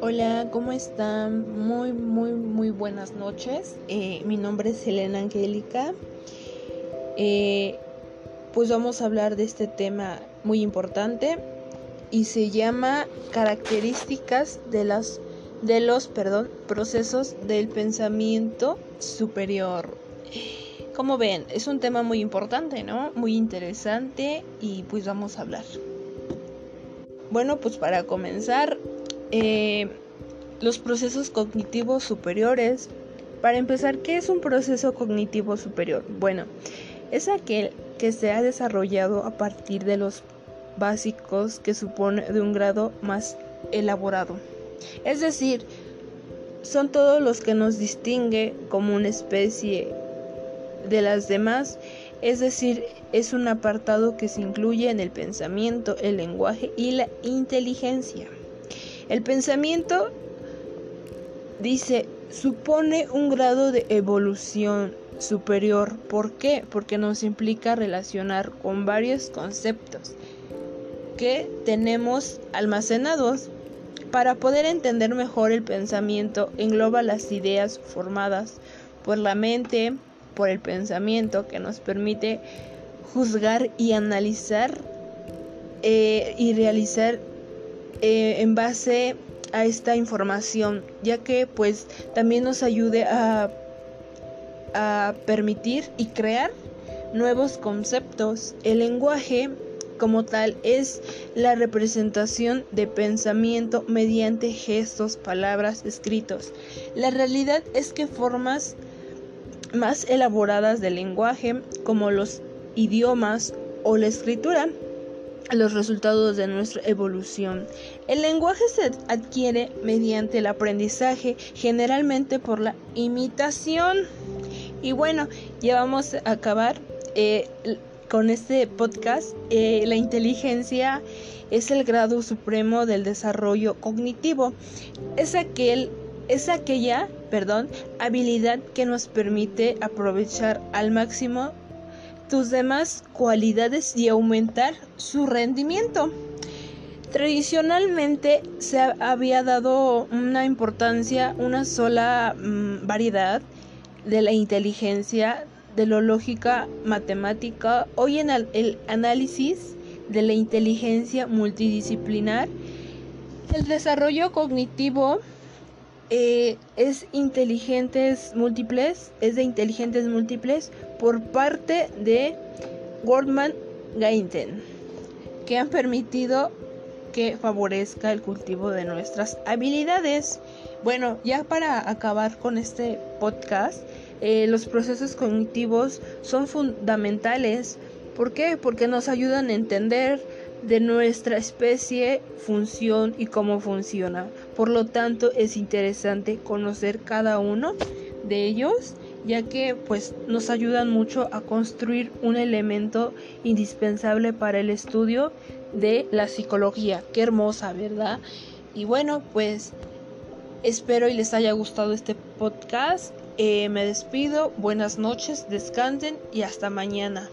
Hola, ¿cómo están? Muy, muy, muy buenas noches. Eh, mi nombre es Elena Angélica. Eh, pues vamos a hablar de este tema muy importante y se llama características de las de los perdón, procesos del pensamiento superior. Como ven, es un tema muy importante, ¿no? Muy interesante y pues vamos a hablar. Bueno, pues para comenzar, eh, los procesos cognitivos superiores. Para empezar, ¿qué es un proceso cognitivo superior? Bueno, es aquel que se ha desarrollado a partir de los básicos que supone de un grado más elaborado. Es decir, son todos los que nos distingue como una especie de las demás, es decir, es un apartado que se incluye en el pensamiento, el lenguaje y la inteligencia. El pensamiento, dice, supone un grado de evolución superior. ¿Por qué? Porque nos implica relacionar con varios conceptos que tenemos almacenados. Para poder entender mejor el pensamiento, engloba las ideas formadas por la mente, por el pensamiento, que nos permite juzgar y analizar eh, y realizar eh, en base a esta información, ya que pues también nos ayude a, a permitir y crear nuevos conceptos. El lenguaje como tal es la representación de pensamiento mediante gestos, palabras, escritos. La realidad es que formas más elaboradas del lenguaje, como los idiomas o la escritura, los resultados de nuestra evolución. El lenguaje se adquiere mediante el aprendizaje, generalmente por la imitación. Y bueno, ya vamos a acabar eh, con este podcast. Eh, la inteligencia es el grado supremo del desarrollo cognitivo. Es aquel es aquella, perdón, habilidad que nos permite aprovechar al máximo tus demás cualidades y aumentar su rendimiento. Tradicionalmente se había dado una importancia, una sola mm, variedad de la inteligencia, de la lógica matemática. Hoy en el análisis de la inteligencia multidisciplinar, el desarrollo cognitivo eh, es inteligentes múltiples, es de inteligentes múltiples por parte de Goldman Gainten, que han permitido que favorezca el cultivo de nuestras habilidades. Bueno, ya para acabar con este podcast, eh, los procesos cognitivos son fundamentales. ¿Por qué? Porque nos ayudan a entender de nuestra especie, función y cómo funciona. Por lo tanto, es interesante conocer cada uno de ellos, ya que pues nos ayudan mucho a construir un elemento indispensable para el estudio de la psicología. Qué hermosa, ¿verdad? Y bueno, pues espero y les haya gustado este podcast. Eh, me despido, buenas noches, descansen y hasta mañana.